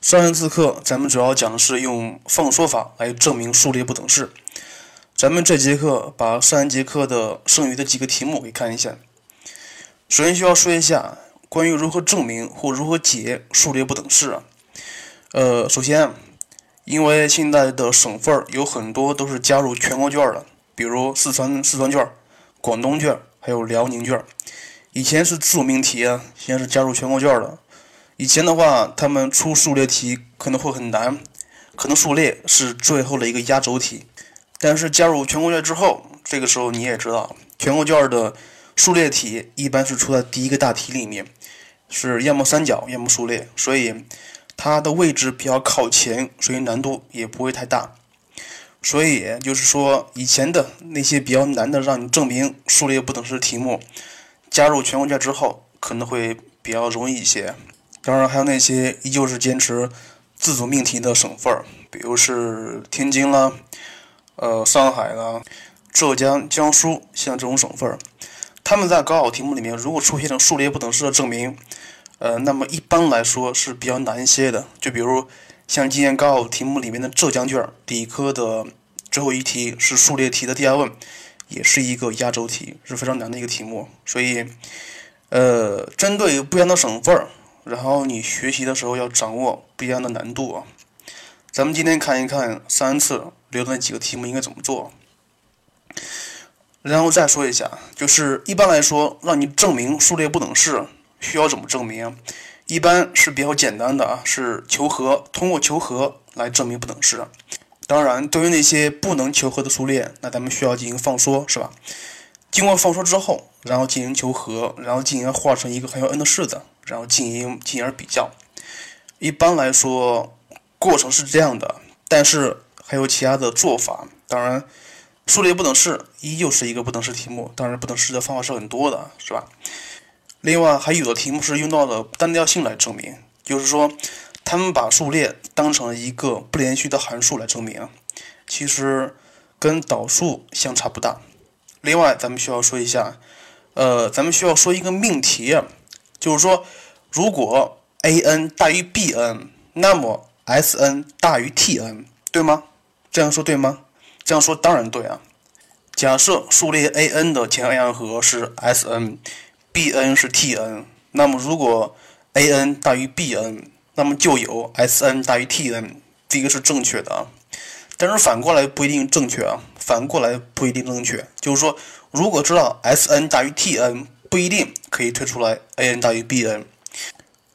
上一次课咱们主要讲的是用放缩法来证明数列不等式。咱们这节课把上一节课的剩余的几个题目给看一下。首先需要说一下关于如何证明或如何解数列不等式啊。呃，首先，因为现在的省份有很多都是加入全国卷的，比如四川四川卷、广东卷，还有辽宁卷。以前是自主命题啊，现在是加入全国卷的。以前的话，他们出数列题可能会很难，可能数列是最后的一个压轴题。但是加入全国卷之后，这个时候你也知道，全国卷的数列题一般是出在第一个大题里面，是要么三角，要么数列，所以它的位置比较靠前，所以难度也不会太大。所以就是说，以前的那些比较难的让你证明数列不等式题目，加入全国卷之后可能会比较容易一些。当然，还有那些依旧是坚持自主命题的省份，比如是天津啦、呃上海啦、浙江、江苏，像这种省份，他们在高考题目里面如果出现了数列不等式的证明，呃，那么一般来说是比较难一些的。就比如像今年高考题目里面的浙江卷理科的最后一题是数列题的第二问，也是一个压轴题，是非常难的一个题目。所以，呃，针对不一样的省份。然后你学习的时候要掌握不一样的难度啊。咱们今天看一看三次留的那几个题目应该怎么做。然后再说一下，就是一般来说，让你证明数列不等式需要怎么证明？一般是比较简单的啊，是求和，通过求和来证明不等式。当然，对于那些不能求和的数列，那咱们需要进行放缩，是吧？经过放缩之后，然后进行求和，然后进行化成一个含有 n 的式子。然后进行进而比较，一般来说过程是这样的，但是还有其他的做法。当然，数列不等式依旧是一个不等式题目，当然不等式的方法是很多的，是吧？另外还有的题目是用到了单调性来证明，就是说他们把数列当成一个不连续的函数来证明，其实跟导数相差不大。另外，咱们需要说一下，呃，咱们需要说一个命题。就是说，如果 a n 大于 b n，那么 s n 大于 t n，对吗？这样说对吗？这样说当然对啊。假设数列 a n 的前 n 项和是 s n，b n 是 t n，那么如果 a n 大于 b n，那么就有 s n 大于 t n，这个是正确的啊。但是反过来不一定正确啊，反过来不一定正确。就是说，如果知道 s n 大于 t n。不一定可以推出来 a n 大于 b n。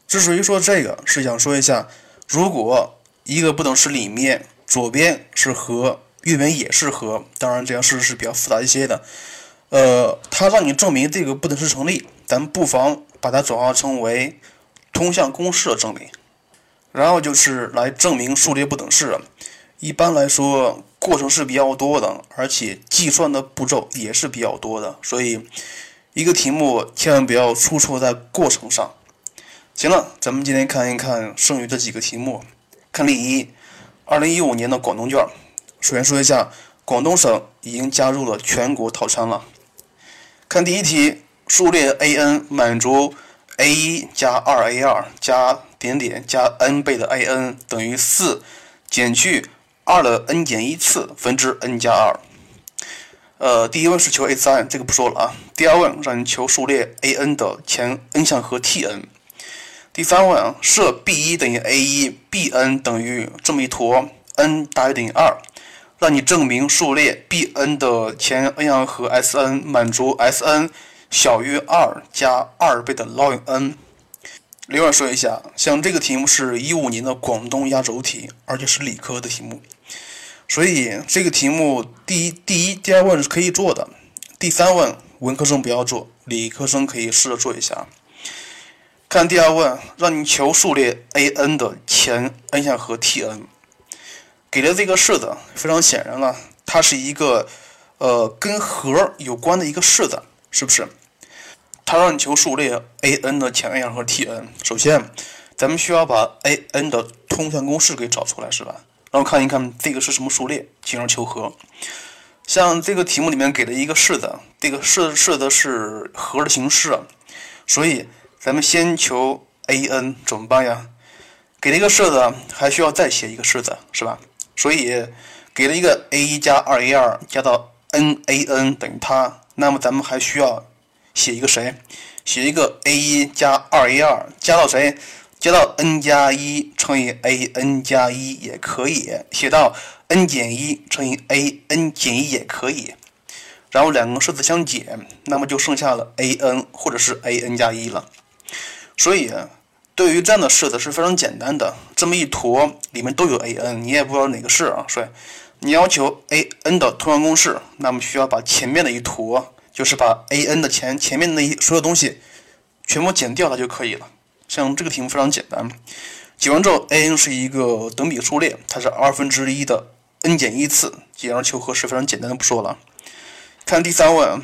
之所以说这个，是想说一下，如果一个不等式里面左边是和，右边也是和，当然这样事实是比较复杂一些的。呃，它让你证明这个不等式成立，咱们不妨把它转化成为通项公式的证明。然后就是来证明数列不等式。一般来说，过程是比较多的，而且计算的步骤也是比较多的，所以。一个题目千万不要出错在过程上。行了，咱们今天看一看剩余的几个题目。看例一，二零一五年的广东卷。首先说一下，广东省已经加入了全国套餐了。看第一题，数列 a n 满足 a 一加二 a 二加点点加 n 倍的 a n 等于四，减去二的 n 减一次分之 n 加二。呃，第一问是求 a 三，这个不说了啊。第二问让你求数列 a n 的前 n 项和 t n。第三问啊，设 b 一等于 a 一，b n 等于这么一坨，n 大于等于二，让你证明数列 b n 的前 n 项和 s n 满足 s n 小于二加二倍的 log n。另外说一下，像这个题目是一五年的广东压轴题，而且是理科的题目。所以这个题目第一、第一、第二问是可以做的，第三问文科生不要做，理科生可以试着做一下。看第二问，让你求数列 a n 的前 n 项和 t n，给的这个式子非常显然了，它是一个呃跟和有关的一个式子，是不是？它让你求数列 a n 的前 n 项和 t n，首先咱们需要把 a n 的通项公式给找出来，是吧？然后看一看这个是什么数列，进而求和。像这个题目里面给了一个式子，这个式式子是和的形式，所以咱们先求 a n 怎么办呀？给了一个式子，还需要再写一个式子，是吧？所以给了一个 a 一加二 a 二加到 n a n 等于它，那么咱们还需要写一个谁？写一个 a 一加二 a 二加到谁？加到 n 加一乘以 a n 加一也可以，写到 n 减一乘以 a n 减一也可以。然后两个式子相减，那么就剩下了 a n 或者是 a n 加一了。所以对于这样的式子是非常简单的，这么一坨里面都有 a n，你也不知道哪个是啊？所以你要求 a n 的通项公式，那么需要把前面的一坨，就是把 a n 的前前面的那一所有东西全部减掉它就可以了。像这个题目非常简单，解完之后，a n 是一个等比数列，它是二分之一的 n 减一次，解而求和是非常简单的，不说了。看第三问，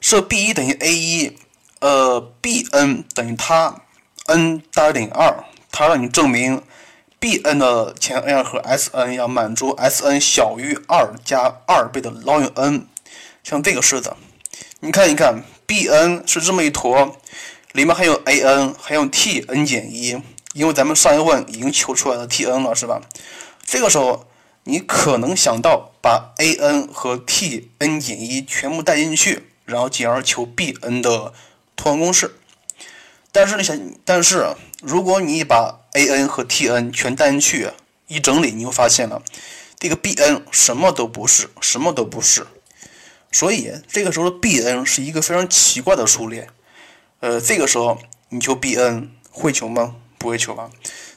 设 b 一等于 a 一，呃，b n 等于它，n 大于等于二，它让你证明 b n 的前 n 和 s n 要满足 s n 小于二加二倍的 log n，像这个式子，你看一看，b n 是这么一坨。里面还有 a n，还有 t n 减一，因为咱们上一问已经求出来了 t n 了，是吧？这个时候你可能想到把 a n 和 t n 减一全部带进去，然后进而求 b n 的通项公式。但是你想，但是如果你把 a n 和 t n 全带进去，一整理你就发现了，这个 b n 什么都不是，什么都不是。所以这个时候的 b n 是一个非常奇怪的数列。呃，这个时候你求 b n 会求吗？不会求吧。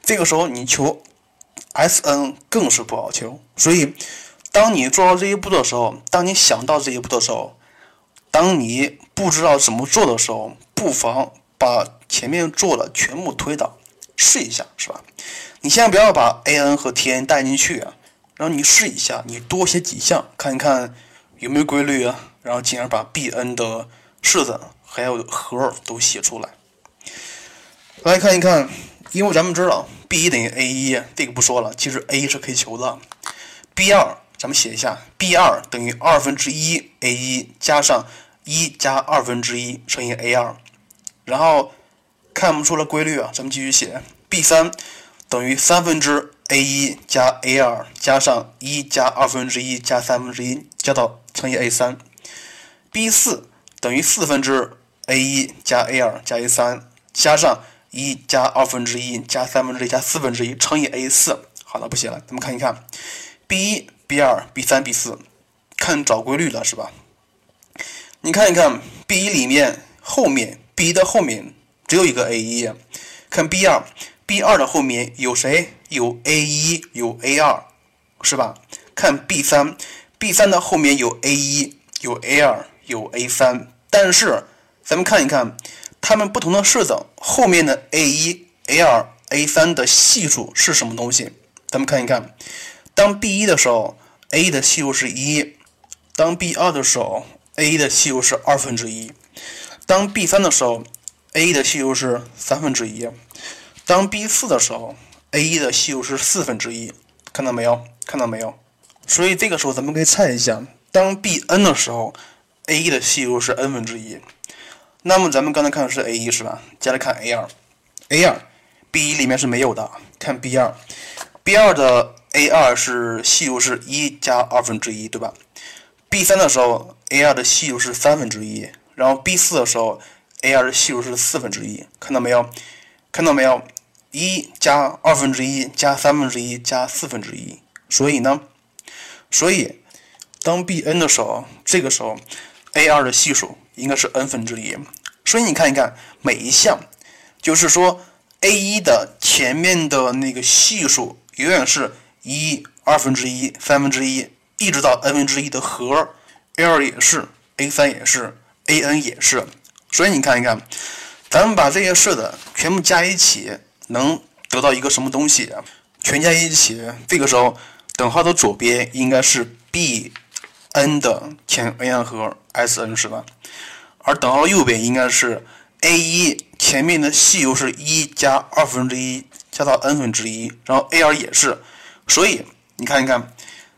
这个时候你求 s n 更是不好求。所以，当你做到这一步的时候，当你想到这一步的时候，当你不知道怎么做的时候，不妨把前面做的全部推倒，试一下，是吧？你先不要把 a n 和 t n 带进去啊，然后你试一下，你多写几项，看一看有没有规律啊，然后进而把 b n 的式子。还有和都写出来，来看一看，因为咱们知道 b 一等于 a 一，这个不说了，其实 a 是可以求的。b 二咱们写一下，b 二等于二分之一 a 一加上一加二分之一乘以 a 二，然后看不出来规律啊，咱们继续写，b 三等于三分之 a 一加 a 二加上一加二分之一加三分之一加到乘以 a 三，b 四等于四分之 a 一加 a 二加 a 三加上一加二分之一加三分之一加四分之一乘以 a 四，好了，不写了，咱们看一看，b 一、b 二、b 三、b 四，看找规律了是吧？你看一看 b 一里面后面 b 一的后面只有一个 a 一，看 b 二，b 二的后面有谁？有 a 一，有 a 二，是吧？看 b 三，b 三的后面有 a 一，有 a 二，有 a 三，但是。咱们看一看，它们不同的式子后面的 a 一、a 二、a 三的系数是什么东西？咱们看一看，当 b 一的时候，a 的系数是一；当 b 二的时候，a 的系数是二分之一；当 b 三的时候，a 的系数是三分之一；当 b 四的时候，a 一的系数是四分之一。看到没有？看到没有？所以这个时候咱们可以猜一下，当 b n 的时候，a 一的系数是 n 分之一。那么咱们刚才看的是 a 一是吧？接下来看 a 二，a 二，b 一里面是没有的。看 b 二，b 二的 a 二是系数是一加二分之一，对吧？b 三的时候，a 二的系数是三分之一，然后 b 四的时候，a 二的系数是四分之一。看到没有？看到没有？一加二分之一加三分之一加四分之一。所以呢，所以当 b n 的时候，这个时候 a 二的系数。应该是 n 分之一，所以你看一看每一项，就是说 a 一的前面的那个系数永远是一、二分之一、三分之一，一直到 n 分之一的和，a 二也是，a 三也是，a n 也是，所以你看一看，咱们把这些式子全部加一起，能得到一个什么东西？全加一起，这个时候等号的左边应该是 b n 的前 n 和 s n 是吧？而等号右边应该是 a 一前面的系数是一加二分之一加到 n 分之一，然后 a 二也是，所以你看一看，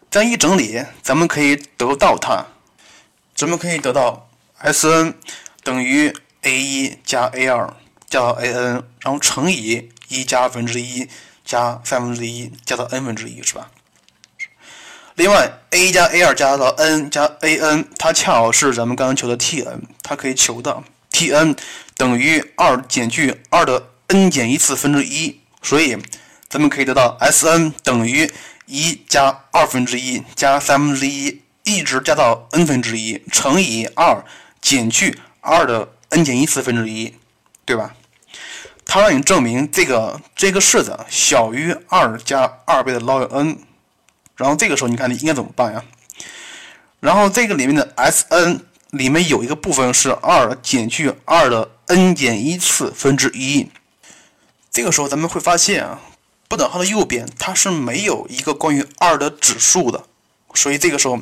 这样一整理，咱们可以得到它，咱们可以得到 S n 等于 a 一加 a 二加到 a n，然后乘以一加二分之一加三分之一加到 n 分之一，是吧？另外，a 加 a 二加到 n 加 a n，它恰好是咱们刚刚求的 t n，它可以求的 t n 等于二减去二的 n 减一次分之一，所以咱们可以得到 S n 等于一加二分之一加三分之一，一直加到 n 分之一乘以二减去二的 n 减一次分之一，对吧？它让你证明这个这个式子小于二加二倍的 log n。然后这个时候，你看你应该怎么办呀？然后这个里面的 S n 里面有一个部分是二减去二的 n 减一次分之一。这个时候咱们会发现啊，不等号的右边它是没有一个关于二的指数的，所以这个时候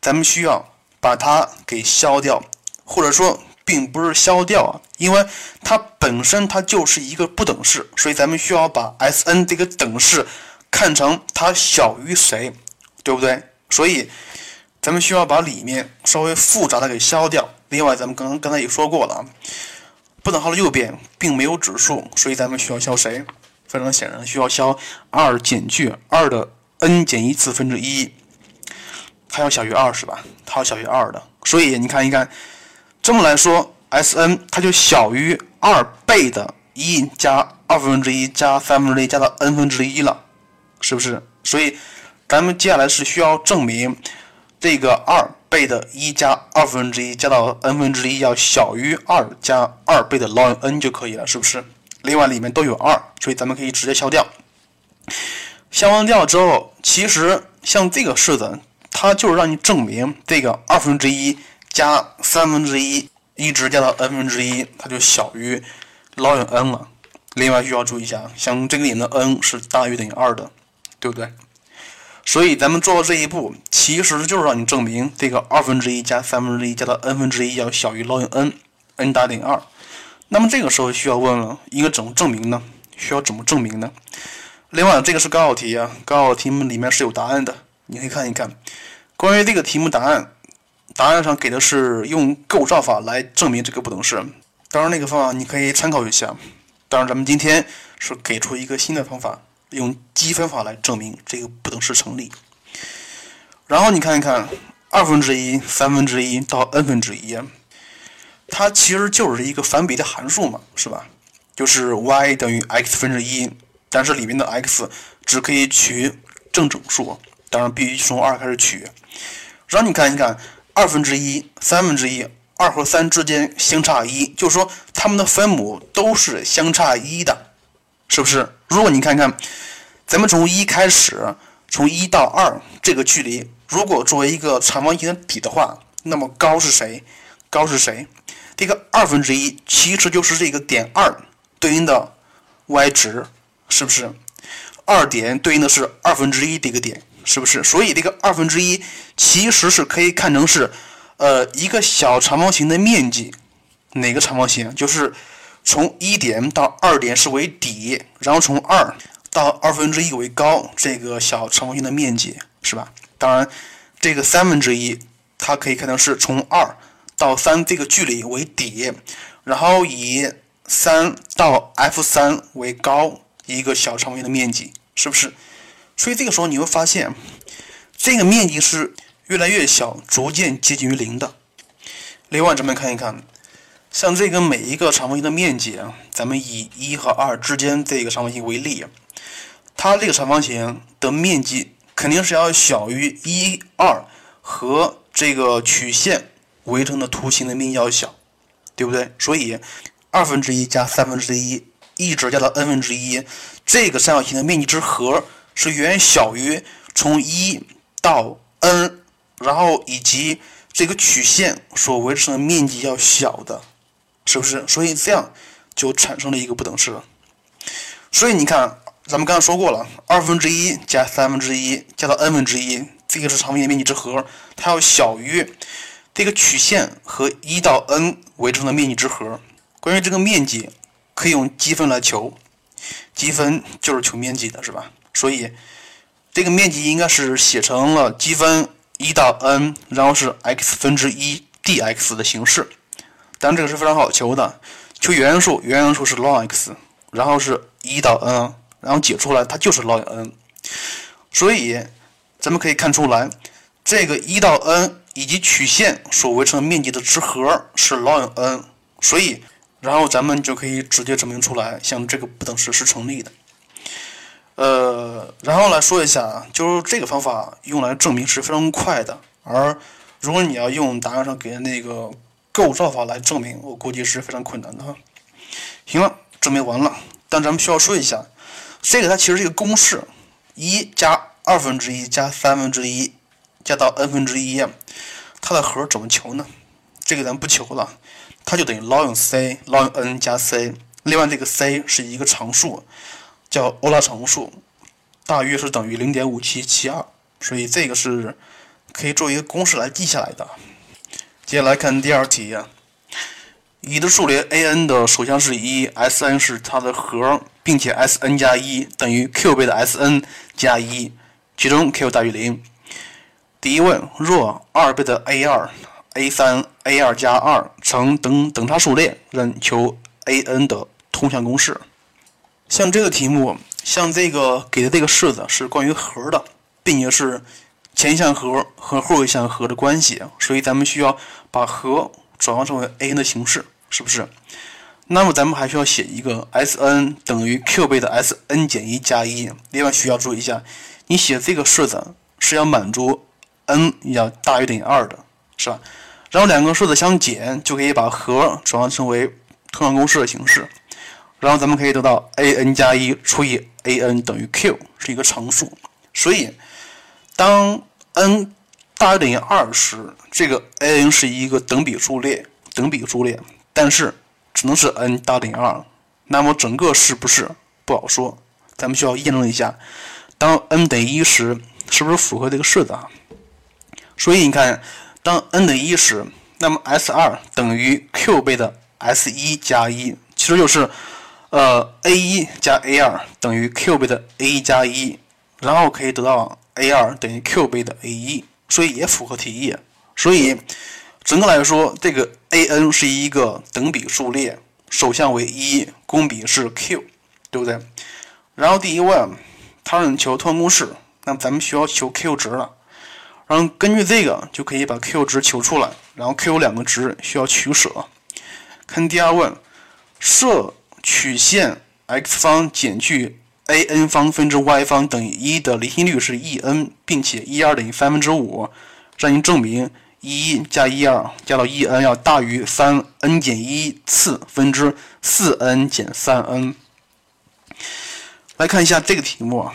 咱们需要把它给消掉，或者说并不是消掉啊，因为它本身它就是一个不等式，所以咱们需要把 S n 这个等式。看成它小于谁，对不对？所以咱们需要把里面稍微复杂的给消掉。另外，咱们刚刚刚才也说过了啊，不等号的右边并没有指数，所以咱们需要消谁？非常显然需要消二减去二的 n 减一次分之一，它要小于二是吧？它要小于二的，所以你看一看，这么来说，S n 它就小于二倍的一加二分之一加三分之一加到 n 分之一了。是不是？所以，咱们接下来是需要证明这个二倍的一加二分之一加到 n 分之一要小于二加二倍的 ln n 就可以了，是不是？另外里面都有二，所以咱们可以直接消掉。消完掉之后，其实像这个式子，它就是让你证明这个二分之一加三分之一一直加到 n 分之一，它就小于 ln n 了。另外需要注意一下，像这个里面的 n 是大于等于二的。对不对？所以咱们做到这一步，其实就是让你证明这个二分之一加三分之一加到 n 分之一要小于 log n，n 大于等于二。那么这个时候需要问了，应该怎么证明呢？需要怎么证明呢？另外，这个是高考题啊，高考题目里面是有答案的，你可以看一看。关于这个题目答案，答案上给的是用构造法来证明这个不等式。当然，那个方法你可以参考一下。当然，咱们今天是给出一个新的方法。用积分法来证明这个不等式成立。然后你看一看，二分之一、三分之一到 n 分之一，它其实就是一个反比的函数嘛，是吧？就是 y 等于 x 分之一，但是里面的 x 只可以取正整数，当然必须从二开始取。然后你看一看，二分之一、三分之一，二和三之间相差一，就是说它们的分母都是相差一的，是不是？如果你看看，咱们从一开始，从一到二这个距离，如果作为一个长方形的底的话，那么高是谁？高是谁？这个二分之一其实就是这个点二对应的 y 值，是不是？二点对应的是二分之一这个点，是不是？所以这个二分之一其实是可以看成是，呃，一个小长方形的面积，哪个长方形？就是。从一点到二点是为底，然后从二到二分之一为高，这个小长方形的面积是吧？当然，这个三分之一它可以看成是从二到三这个距离为底，然后以三到 f 三为高一个小长方形的面积，是不是？所以这个时候你会发现，这个面积是越来越小，逐渐接近于零的。另外，咱们看一看。像这个每一个长方形的面积啊，咱们以一和二之间这个长方形为例，它这个长方形的面积肯定是要小于一二和这个曲线围成的图形的面积要小，对不对？所以二分之一加三分之一一直加到 n 分之一，这个三角形的面积之和是远远小于从一到 n，然后以及这个曲线所围成的面积要小的。是不是？所以这样就产生了一个不等式了。所以你看，咱们刚才说过了，二分之一加三分之一加到 n 分之一，这个是长方形面积之和，它要小于这个曲线和一到 n 围成的面积之和。关于这个面积，可以用积分来求，积分就是求面积的，是吧？所以这个面积应该是写成了积分一到 n，然后是 x 分之一 dx 的形式。但这个是非常好求的，求原元数，原元数是 log x，然后是一到 n，然后解出来它就是 log n。所以咱们可以看出来，这个一到 n 以及曲线所围成的面积的值和是 log n。所以，然后咱们就可以直接证明出来，像这个不等式是成立的。呃，然后来说一下，就是这个方法用来证明是非常快的，而如果你要用答案上给的那个构造法来证明，我估计是非常困难的哈。行了，证明完了，但咱们需要说一下，这个它其实是一个公式，一加二分之一加三分之一加到 n 分之一，它的和怎么求呢？这个咱不求了，它就等于 log c log n 加 c，另外这个 c 是一个常数。叫欧拉常数，大约是等于零点五七七二，所以这个是可以作为一个公式来记下来的。接下来看第二题啊，已的数列 a n 的首项是一，s n 是它的和，并且 s n 加一等于 q 倍的 s n 加一，其中 q 大于零。第一问，若二倍的 a 二、a 三、a 二加二成等等差数列，任求 a n 的通项公式。像这个题目，像这个给的这个式子是关于和的，并且是前项和和后一项和的关系，所以咱们需要把和转化成为 a n 的形式，是不是？那么咱们还需要写一个 s n 等于 q 倍的 s n 减一加一。另外需要注意一下，你写这个式子是要满足 n 要大于等于二的，是吧？然后两个式子相减，就可以把和转化成为通项公式的形式。然后咱们可以得到 a n 加一除以 a n 等于 q 是一个常数，所以当 n 大于等于二时，这个 a n 是一个等比数列，等比数列，但是只能是 n 大于等于二。那么整个是不是不好说？咱们需要验证一下，当 n 等于一时，是不是符合这个式子啊？所以你看，当 n 等于一时，那么 s 二等于 q 倍的 s 一加一，其实就是。呃，a 一加 a 二等于 q 倍的 a 一加一，然后可以得到 a 二等于 q 倍的 a 一，所以也符合题意。所以整个来说，这个 a n 是一个等比数列，首项为一，公比是 q，对不对？然后第一问，它让你求通公式，那么咱们需要求 q 值了。然后根据这个就可以把 q 值求出来，然后 q 两个值需要取舍。看第二问，设。曲线 x 方减去 a n 方分之 y 方等于一的离心率是 e n，并且 e 二等于三分之五，让你证明一加一二加到 e n 要大于三 n 减一次分之四 n 减三 n。来看一下这个题目，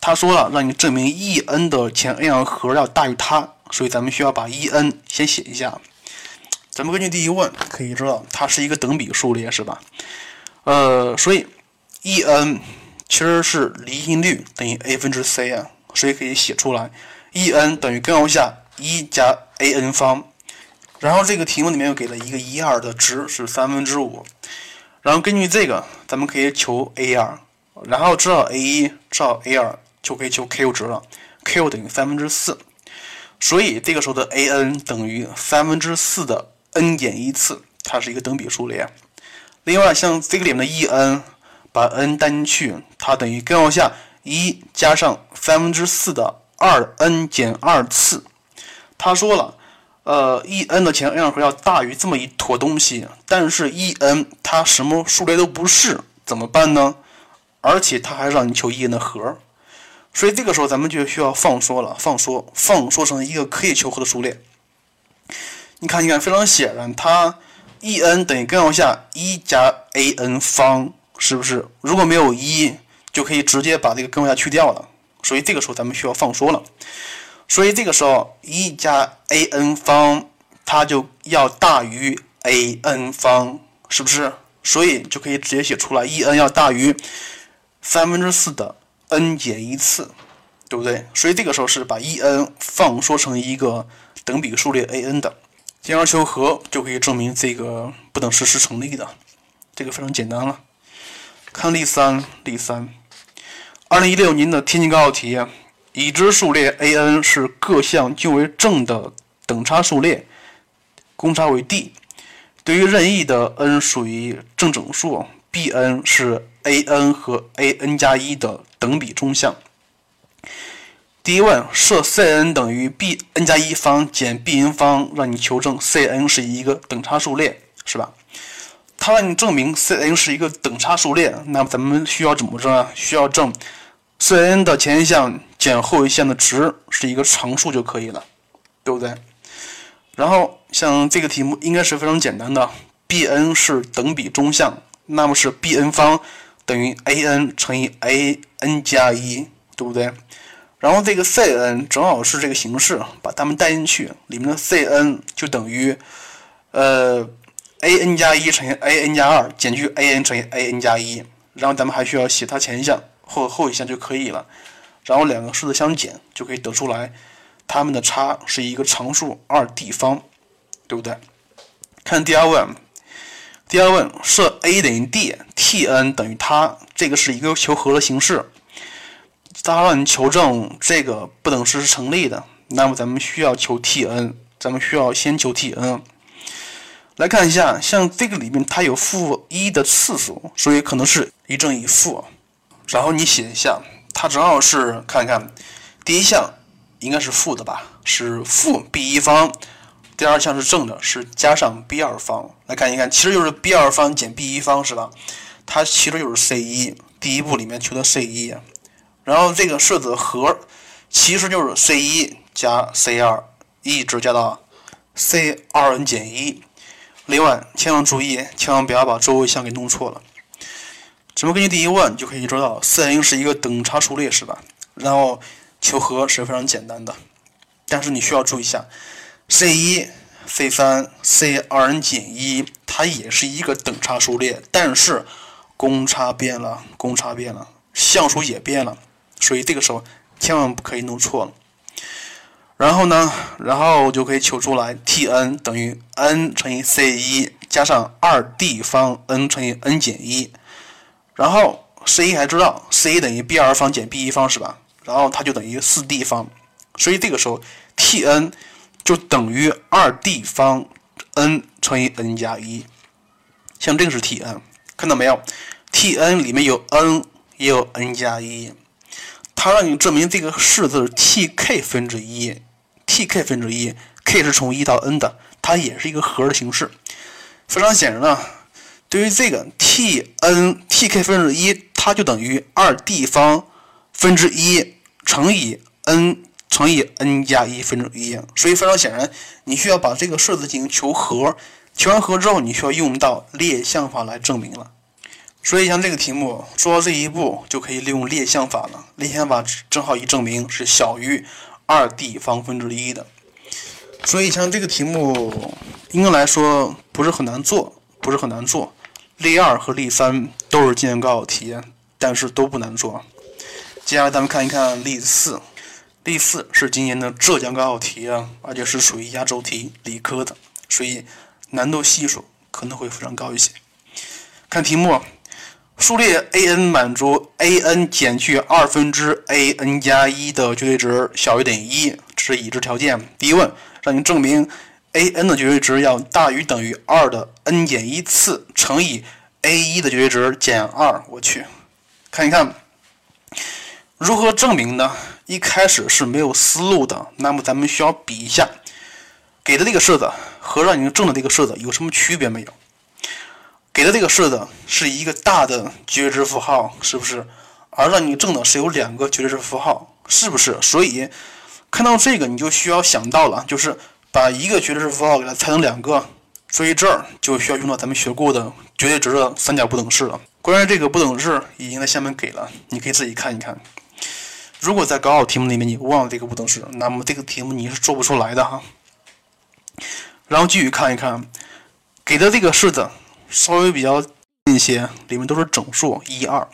他说了让你证明 e n 的前 n 项和要大于它，所以咱们需要把 e n 先写一下。咱们根据第一问可以知道，它是一个等比数列，是吧？呃，所以 E n 其实是离心率等于 a 分之 c 啊，所以可以写出来，E n 等于根号下一加 a n 方，然后这个题目里面又给了一个一二的值是三分之五，然后根据这个咱们可以求 a 二，然后知道 a 一知道 a 二就可以求 q 值了，q 等于三分之四，所以这个时候的 a n 等于三分之四的 n 减一次，它是一个等比数列。另外，像这个里面的 e n，把 n 带进去，它等于根号下一加上三分之四的二 n 减二次。他说了，呃，e n 的前 n 项和要大于这么一坨东西，但是 e n 它什么数列都不是，怎么办呢？而且他还让你求 e n 的和，所以这个时候咱们就需要放缩了，放缩，放缩成一个可以求和的数列。你看，你看，非常显然，它。e n 等于根号下一加 a n 方，是不是？如果没有一，就可以直接把这个根号下去掉了。所以这个时候咱们需要放缩了。所以这个时候一加 a n 方，它就要大于 a n 方，是不是？所以就可以直接写出来，e n 要大于三分之四的 n 减一次，对不对？所以这个时候是把 e n 放缩成一个等比数列 a n 的。进而求和就可以证明这个不等式是成立的，这个非常简单了。看例三，例三，二零一六年的天津高考题，已知数列 a n 是各项均为正的等差数列，公差为 d。对于任意的 n 属于正整数，b n 是 a_n 和 a_n 加一的等比中项。第一问设 c_n 等于 b_n 加一方减 b_n 方，让你求证 c_n 是一个等差数列，是吧？它让你证明 c_n 是一个等差数列，那么咱们需要怎么证啊？需要证 c_n 的前一项减后一项的值是一个常数就可以了，对不对？然后像这个题目应该是非常简单的，b_n 是等比中项，那么是 b_n 方等于 a_n 乘以 a_n 加一，对不对？然后这个 c_n 正好是这个形式，把它们带进去，里面的 c_n 就等于，呃，a_n 加一乘以 a_n 加二减去 a_n 乘以 a_n 加一，然后咱们还需要写它前一项或后一项就可以了，然后两个式子相减就可以得出来，它们的差是一个常数二 d 方，对不对？看第二问，第二问设 a 等于 d，t_n 等于它，这个是一个求和的形式。它让你求证这个不等式是成立的，那么咱们需要求 t_n，咱们需要先求 t_n。来看一下，像这个里面它有负一的次数，所以可能是一正一负。然后你写一下，它正好是看看第一项应该是负的吧，是负 b 一方；第二项是正的，是加上 b 二方。来看一看，其实就是 b 二方减 b 一方是吧？它其实就是 c 一，第一步里面求的 c 一。然后这个式子和其实就是 c 一加 c 二，一直加到 c 二 n 减一。另外，千万注意，千万不要把周围项给弄错了。怎么根据第一问就可以知道，c_n 是一个等差数列，是吧？然后求和是非常简单的，但是你需要注意一下，c 一、c 三、c 二 n 减一，它也是一个等差数列，但是公差变了，公差变了，项数也变了。所以这个时候千万不可以弄错了。然后呢，然后就可以求出来，t_n 等于 n 乘以 c 一加上二 d 方 n 乘以 n 减一。然后 c 一还知道 c 一等于 b 二方减 b 一方是吧？然后它就等于四 d 方。所以这个时候 t_n 就等于二 d 方 n 乘以 n 加一。像这个是 t_n，看到没有？t_n 里面有 n 也有 n 加一。它让你证明这个式子 t_k 分之一，t_k 分之一，k 是从一到 n 的，它也是一个和的形式。非常显然啊，对于这个 t_n t_k 分之一，它就等于二 d 方分之一乘以 n 乘以 n 加一分之一。所以非常显然，你需要把这个式子进行求和，求完和之后，你需要用到列项法来证明了。所以像这个题目做到这一步，就可以利用列项法了。列项法正好一证明是小于二 d 方分之一的。所以像这个题目应该来说不是很难做，不是很难做。例二和例三都是今年高考题，但是都不难做。接下来咱们看一看例四，例四是今年的浙江高考题啊，而且是属于压轴题，理科的，所以难度系数可能会非常高一些。看题目。数列 a_n 满足 a_n 减去二分之 a_n 加一的绝对值小于等于一，这是已知条件。第一问让你证明 a_n 的绝对值要大于等于二的 n 减一次乘以 a_1 的绝对值减二。我去，看一看如何证明呢？一开始是没有思路的，那么咱们需要比一下给的这个式子和让你证的这个式子有什么区别没有？给的这个式子是一个大的绝对值符号，是不是？而让你证的是有两个绝对值符号，是不是？所以看到这个你就需要想到了，就是把一个绝对值符号给它拆成两个，所以这儿就需要用到咱们学过的绝对值的三角不等式了。关于这个不等式已经在下面给了，你可以自己看一看。如果在高考题目里面你忘了这个不等式，那么这个题目你是做不出来的哈。然后继续看一看给的这个式子。稍微比较近一些，里面都是整数一二，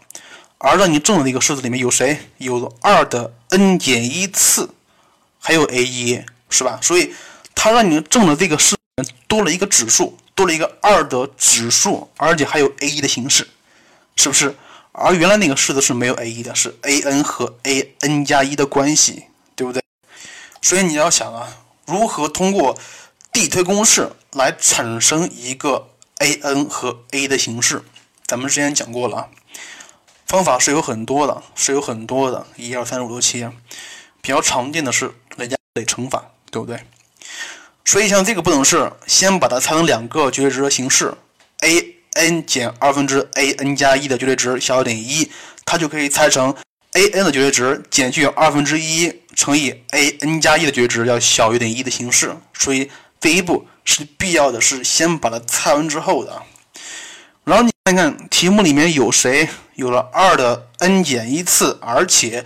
而让你证的那个式子里面有谁？有二的 n 减一次，还有 a 一，是吧？所以它让你证的这个式子多了一个指数，多了一个二的指数，而且还有 a 一的形式，是不是？而原来那个式子是没有 a 一的，是 a n 和 a n 加一的关系，对不对？所以你要想啊，如何通过递推公式来产生一个。a_n 和 a 的形式，咱们之前讲过了啊。方法是有很多的，是有很多的，一二三四五六七，比较常见的是累加累乘法，对不对？所以像这个不等式，先把它拆成两个绝对值的形式，a n 减二分之 a n 加一的绝对值小于等于一，它就可以拆成 a n 的绝对值减去二分之一乘以 a n 加一的绝对值要小于等于一的形式。所以第一步是必要的，是先把它拆完之后的。然后你看看题目里面有谁有了二的 n 减一次，而且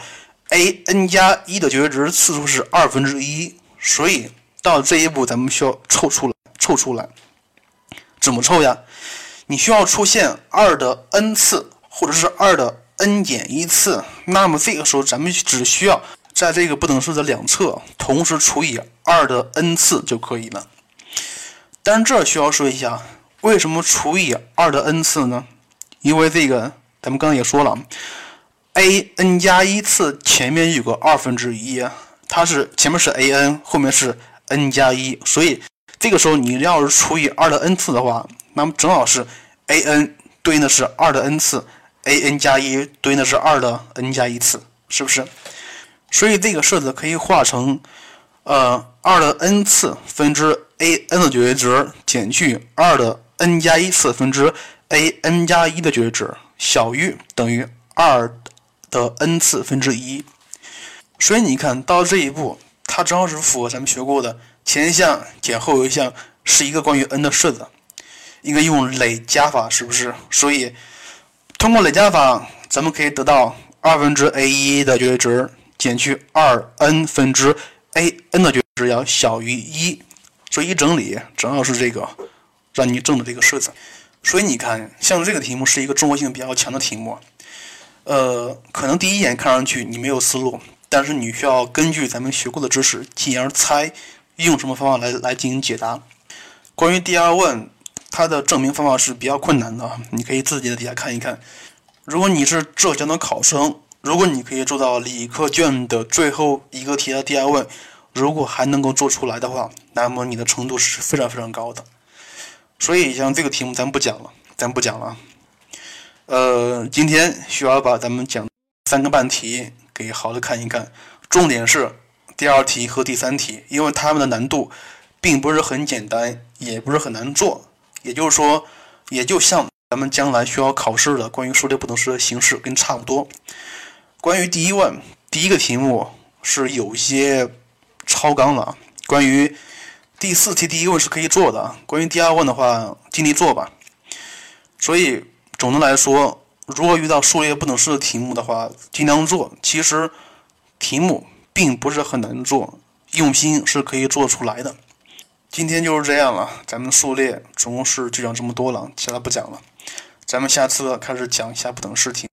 a n 加一的绝对值次数是二分之一，所以。到这一步，咱们需要凑出来，凑出来，怎么凑呀？你需要出现二的 n 次，或者是二的 n 减一次。那么这个时候，咱们只需要在这个不等式的两侧同时除以二的 n 次就可以了。但是这需要说一下，为什么除以二的 n 次呢？因为这个咱们刚刚也说了，a n 加一次前面有个二分之一，它是前面是 a n，后面是。n 加一，所以这个时候你要是除以二的 n 次的话，那么正好是 a n 对应的是二的 n 次，a n 加一对应的是二的 n 加一次，是不是？所以这个式子可以化成，呃，二的 n 次分之 a n 的绝对值减去二的 n 加一次分之 a n 加一的绝对值小于等于二的 n 次分之一。所以你看到这一步。它正好是符合咱们学过的前一项减后一项是一个关于 n 的式子，应该用累加法，是不是？所以通过累加法，咱们可以得到二分之 a 一的绝对值减去二 n 分之 a n 的绝对值要小于一，所以一整理正好是这个让你证的这个式子。所以你看，像这个题目是一个综合性比较强的题目，呃，可能第一眼看上去你没有思路。但是你需要根据咱们学过的知识进而猜，用什么方法来来进行解答。关于第二问，它的证明方法是比较困难的，你可以自己在底下看一看。如果你是浙江的考生，如果你可以做到理科卷的最后一个题的第二问，如果还能够做出来的话，那么你的程度是非常非常高的。所以像这个题目咱不讲了，咱不讲了。呃，今天需要把咱们讲三个半题。给好的看一看，重点是第二题和第三题，因为它们的难度并不是很简单，也不是很难做。也就是说，也就像咱们将来需要考试的关于数列不等式的形式跟差不多。关于第一问，第一个题目是有些超纲了。关于第四题第一问是可以做的，关于第二问的话，尽力做吧。所以总的来说。如果遇到数列不等式的题目的话，尽量做。其实题目并不是很难做，用心是可以做出来的。今天就是这样了，咱们数列总共是就讲这么多了，其他不讲了。咱们下次开始讲一下不等式题。